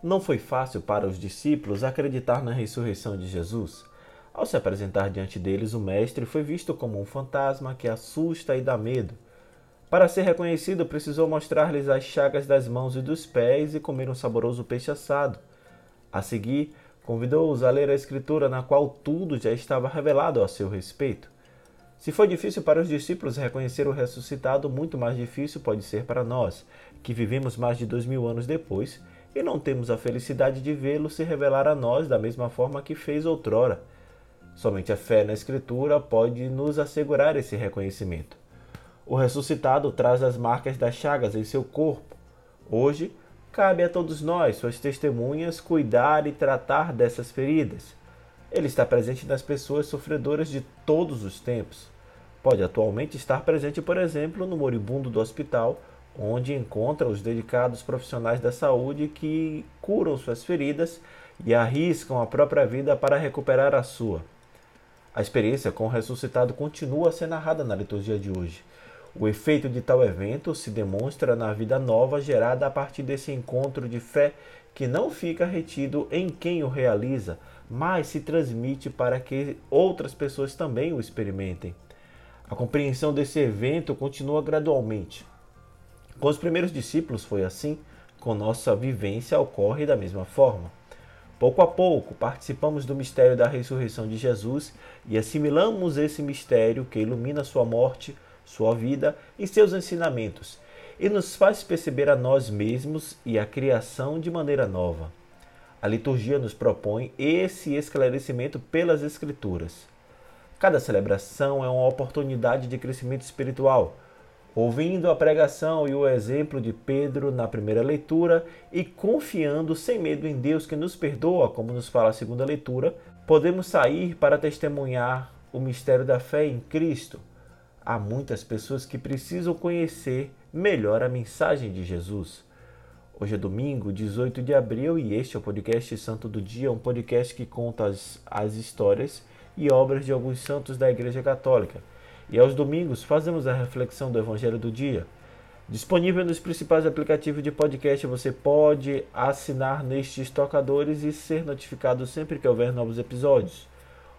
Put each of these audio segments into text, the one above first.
Não foi fácil para os discípulos acreditar na ressurreição de Jesus. Ao se apresentar diante deles, o Mestre foi visto como um fantasma que assusta e dá medo. Para ser reconhecido, precisou mostrar-lhes as chagas das mãos e dos pés e comer um saboroso peixe assado. A seguir, convidou-os a ler a Escritura, na qual tudo já estava revelado a seu respeito. Se foi difícil para os discípulos reconhecer o ressuscitado, muito mais difícil pode ser para nós, que vivemos mais de dois mil anos depois e não temos a felicidade de vê-lo se revelar a nós da mesma forma que fez outrora. Somente a fé na Escritura pode nos assegurar esse reconhecimento. O ressuscitado traz as marcas das chagas em seu corpo. Hoje, cabe a todos nós, suas testemunhas, cuidar e tratar dessas feridas. Ele está presente nas pessoas sofredoras de todos os tempos. Pode atualmente estar presente, por exemplo, no moribundo do hospital, onde encontra os dedicados profissionais da saúde que curam suas feridas e arriscam a própria vida para recuperar a sua. A experiência com o ressuscitado continua a ser narrada na liturgia de hoje. O efeito de tal evento se demonstra na vida nova gerada a partir desse encontro de fé que não fica retido em quem o realiza, mas se transmite para que outras pessoas também o experimentem. A compreensão desse evento continua gradualmente. Com os primeiros discípulos foi assim, com nossa vivência ocorre da mesma forma. Pouco a pouco, participamos do mistério da ressurreição de Jesus e assimilamos esse mistério que ilumina sua morte, sua vida e seus ensinamentos, e nos faz perceber a nós mesmos e a criação de maneira nova. A liturgia nos propõe esse esclarecimento pelas Escrituras. Cada celebração é uma oportunidade de crescimento espiritual ouvindo a pregação e o exemplo de Pedro na primeira leitura e confiando sem medo em Deus que nos perdoa, como nos fala a segunda leitura, podemos sair para testemunhar o mistério da fé em Cristo. Há muitas pessoas que precisam conhecer melhor a mensagem de Jesus. Hoje é domingo, 18 de abril, e este é o podcast Santo do Dia, um podcast que conta as, as histórias e obras de alguns santos da Igreja Católica. E aos domingos fazemos a reflexão do Evangelho do Dia. Disponível nos principais aplicativos de podcast, você pode assinar nestes tocadores e ser notificado sempre que houver novos episódios.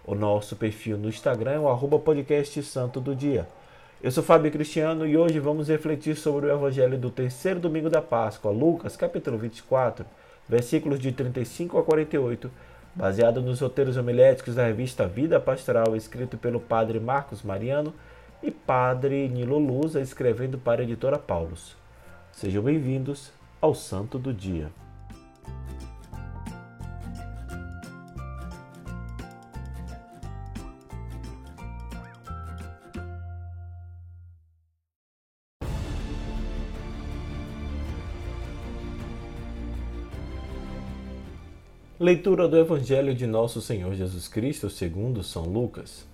O nosso perfil no Instagram é o arroba podcast Santo do Dia. Eu sou Fábio Cristiano e hoje vamos refletir sobre o Evangelho do terceiro domingo da Páscoa, Lucas capítulo 24, versículos de 35 a 48 baseado nos roteiros homiléticos da revista Vida Pastoral, escrito pelo padre Marcos Mariano e padre Nilo Lusa, escrevendo para a editora Paulus. Sejam bem-vindos ao Santo do Dia. Leitura do Evangelho de Nosso Senhor Jesus Cristo segundo São Lucas.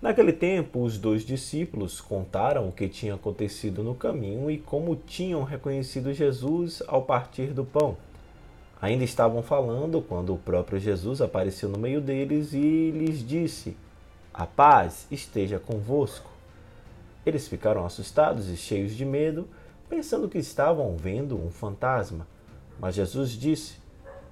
Naquele tempo, os dois discípulos contaram o que tinha acontecido no caminho e como tinham reconhecido Jesus ao partir do pão. Ainda estavam falando quando o próprio Jesus apareceu no meio deles e lhes disse: A paz esteja convosco. Eles ficaram assustados e cheios de medo, pensando que estavam vendo um fantasma. Mas Jesus disse: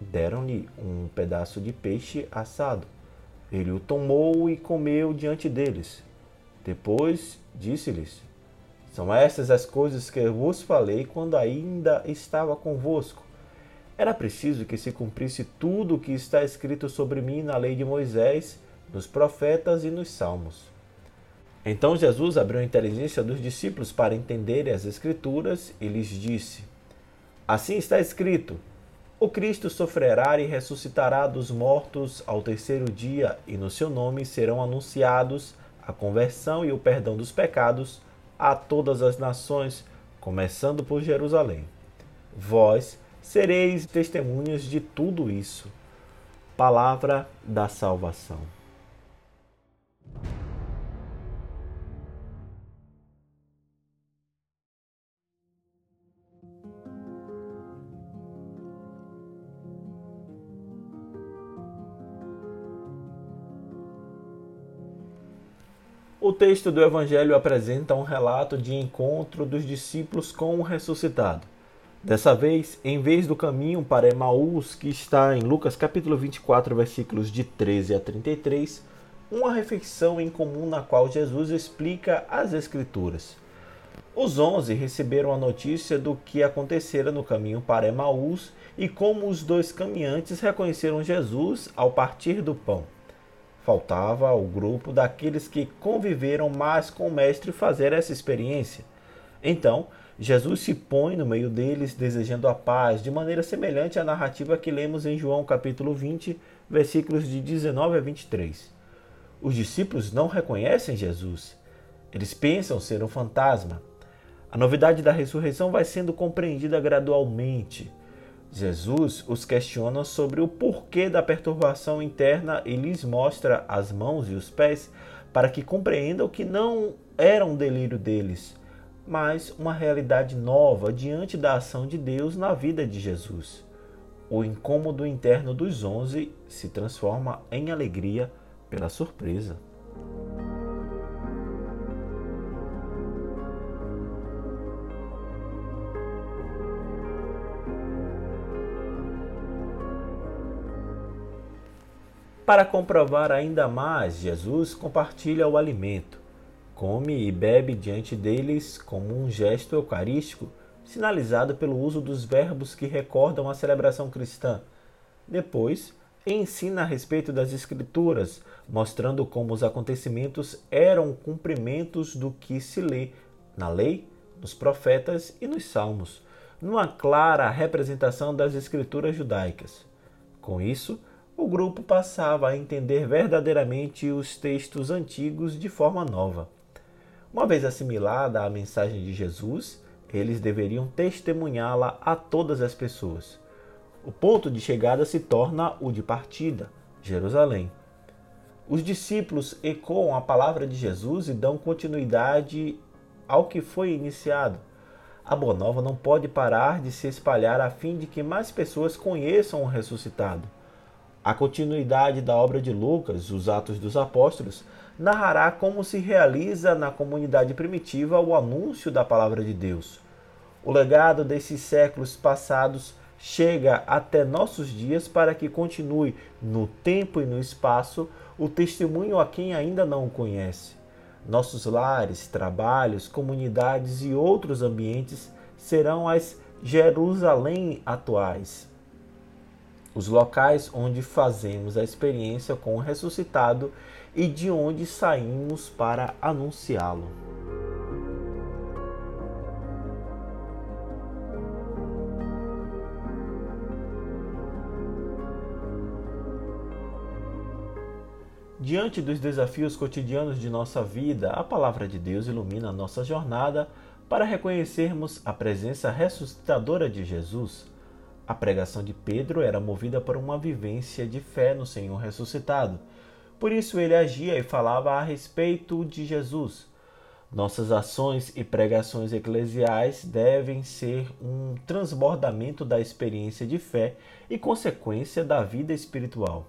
Deram-lhe um pedaço de peixe assado. Ele o tomou e comeu diante deles. Depois disse-lhes: São estas as coisas que eu vos falei quando ainda estava convosco. Era preciso que se cumprisse tudo o que está escrito sobre mim na lei de Moisés, nos profetas e nos salmos. Então Jesus abriu a inteligência dos discípulos para entenderem as Escrituras e lhes disse: Assim está escrito: o Cristo sofrerá e ressuscitará dos mortos ao terceiro dia, e no seu nome serão anunciados a conversão e o perdão dos pecados a todas as nações, começando por Jerusalém. Vós sereis testemunhas de tudo isso. Palavra da salvação. O texto do Evangelho apresenta um relato de encontro dos discípulos com o ressuscitado. Dessa vez, em vez do caminho para Emaús, que está em Lucas capítulo 24, versículos de 13 a 33, uma refeição em comum na qual Jesus explica as Escrituras. Os onze receberam a notícia do que acontecera no caminho para Emaús e como os dois caminhantes reconheceram Jesus ao partir do pão. Faltava ao grupo daqueles que conviveram mais com o Mestre fazer essa experiência. Então, Jesus se põe no meio deles, desejando a paz, de maneira semelhante à narrativa que lemos em João capítulo 20, versículos de 19 a 23. Os discípulos não reconhecem Jesus. Eles pensam ser um fantasma. A novidade da ressurreição vai sendo compreendida gradualmente. Jesus os questiona sobre o porquê da perturbação interna e lhes mostra as mãos e os pés para que compreendam que não era um delírio deles, mas uma realidade nova diante da ação de Deus na vida de Jesus. O incômodo interno dos onze se transforma em alegria pela surpresa. Para comprovar ainda mais, Jesus compartilha o alimento, come e bebe diante deles como um gesto eucarístico, sinalizado pelo uso dos verbos que recordam a celebração cristã. Depois, ensina a respeito das Escrituras, mostrando como os acontecimentos eram cumprimentos do que se lê na lei, nos profetas e nos salmos, numa clara representação das Escrituras judaicas. Com isso, o grupo passava a entender verdadeiramente os textos antigos de forma nova. Uma vez assimilada a mensagem de Jesus, eles deveriam testemunhá-la a todas as pessoas. O ponto de chegada se torna o de partida, Jerusalém. Os discípulos ecoam a palavra de Jesus e dão continuidade ao que foi iniciado. A Boa Nova não pode parar de se espalhar a fim de que mais pessoas conheçam o ressuscitado. A continuidade da obra de Lucas, os Atos dos Apóstolos, narrará como se realiza na comunidade primitiva o anúncio da palavra de Deus. O legado desses séculos passados chega até nossos dias para que continue no tempo e no espaço o testemunho a quem ainda não o conhece. Nossos lares, trabalhos, comunidades e outros ambientes serão as Jerusalém atuais os locais onde fazemos a experiência com o ressuscitado e de onde saímos para anunciá-lo. Diante dos desafios cotidianos de nossa vida, a palavra de Deus ilumina nossa jornada para reconhecermos a presença ressuscitadora de Jesus a pregação de Pedro era movida por uma vivência de fé no Senhor ressuscitado. Por isso ele agia e falava a respeito de Jesus. Nossas ações e pregações eclesiais devem ser um transbordamento da experiência de fé e consequência da vida espiritual.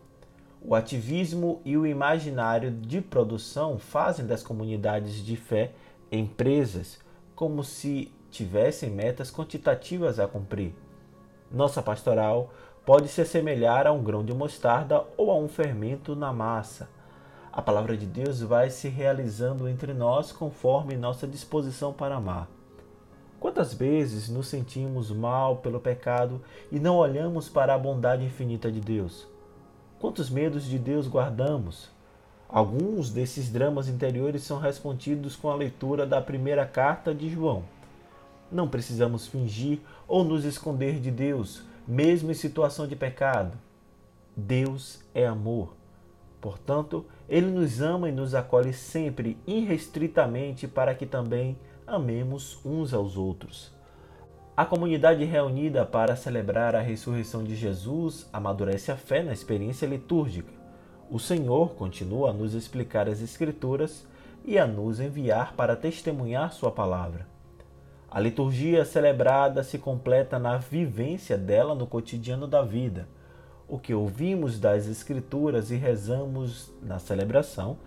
O ativismo e o imaginário de produção fazem das comunidades de fé empresas, como se tivessem metas quantitativas a cumprir. Nossa pastoral pode se assemelhar a um grão de mostarda ou a um fermento na massa. A palavra de Deus vai se realizando entre nós conforme nossa disposição para amar. Quantas vezes nos sentimos mal pelo pecado e não olhamos para a bondade infinita de Deus? Quantos medos de Deus guardamos? Alguns desses dramas interiores são respondidos com a leitura da primeira carta de João. Não precisamos fingir ou nos esconder de Deus, mesmo em situação de pecado. Deus é amor. Portanto, Ele nos ama e nos acolhe sempre, irrestritamente, para que também amemos uns aos outros. A comunidade reunida para celebrar a ressurreição de Jesus amadurece a fé na experiência litúrgica. O Senhor continua a nos explicar as Escrituras e a nos enviar para testemunhar Sua palavra. A liturgia celebrada se completa na vivência dela no cotidiano da vida. O que ouvimos das Escrituras e rezamos na celebração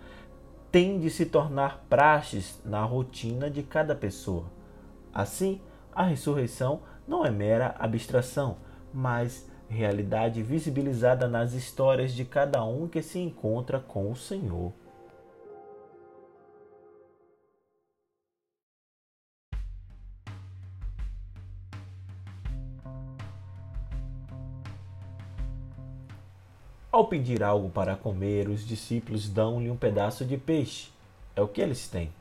tem de se tornar praxes na rotina de cada pessoa. Assim, a ressurreição não é mera abstração, mas realidade visibilizada nas histórias de cada um que se encontra com o Senhor. Ao pedir algo para comer, os discípulos dão-lhe um pedaço de peixe. É o que eles têm.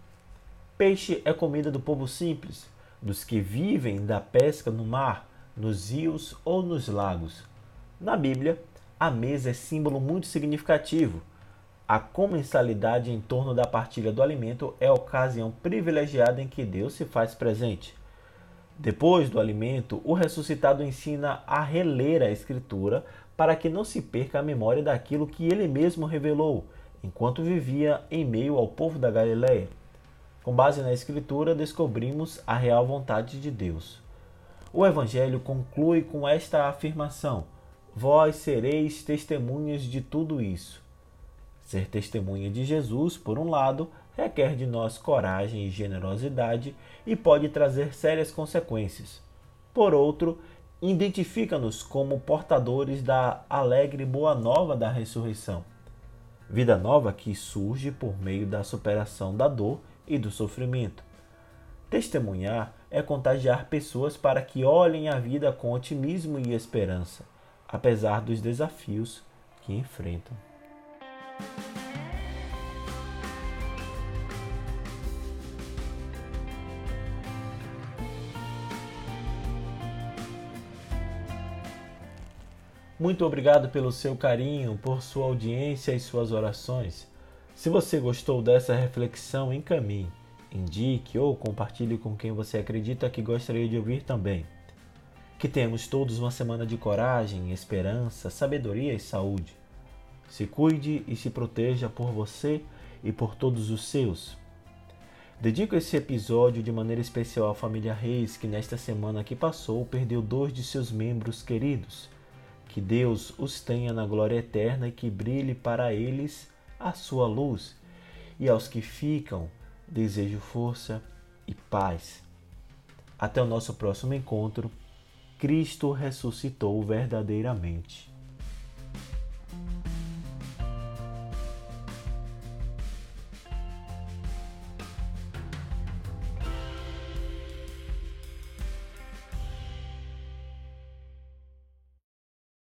Peixe é comida do povo simples, dos que vivem da pesca no mar, nos rios ou nos lagos. Na Bíblia, a mesa é símbolo muito significativo. A comensalidade em torno da partilha do alimento é a ocasião privilegiada em que Deus se faz presente. Depois do alimento, o ressuscitado ensina a reler a Escritura para que não se perca a memória daquilo que ele mesmo revelou enquanto vivia em meio ao povo da Galiléia. Com base na Escritura, descobrimos a real vontade de Deus. O Evangelho conclui com esta afirmação: Vós sereis testemunhas de tudo isso. Ser testemunha de Jesus, por um lado, requer de nós coragem e generosidade e pode trazer sérias consequências. Por outro, identifica-nos como portadores da alegre boa nova da ressurreição. Vida nova que surge por meio da superação da dor e do sofrimento. Testemunhar é contagiar pessoas para que olhem a vida com otimismo e esperança, apesar dos desafios que enfrentam. Muito obrigado pelo seu carinho, por sua audiência e suas orações. Se você gostou dessa reflexão, encaminhe, indique ou compartilhe com quem você acredita que gostaria de ouvir também. Que tenhamos todos uma semana de coragem, esperança, sabedoria e saúde. Se cuide e se proteja por você e por todos os seus. Dedico esse episódio de maneira especial à família Reis, que nesta semana que passou perdeu dois de seus membros queridos. Que Deus os tenha na glória eterna e que brilhe para eles a sua luz, e aos que ficam, desejo força e paz. Até o nosso próximo encontro. Cristo ressuscitou verdadeiramente.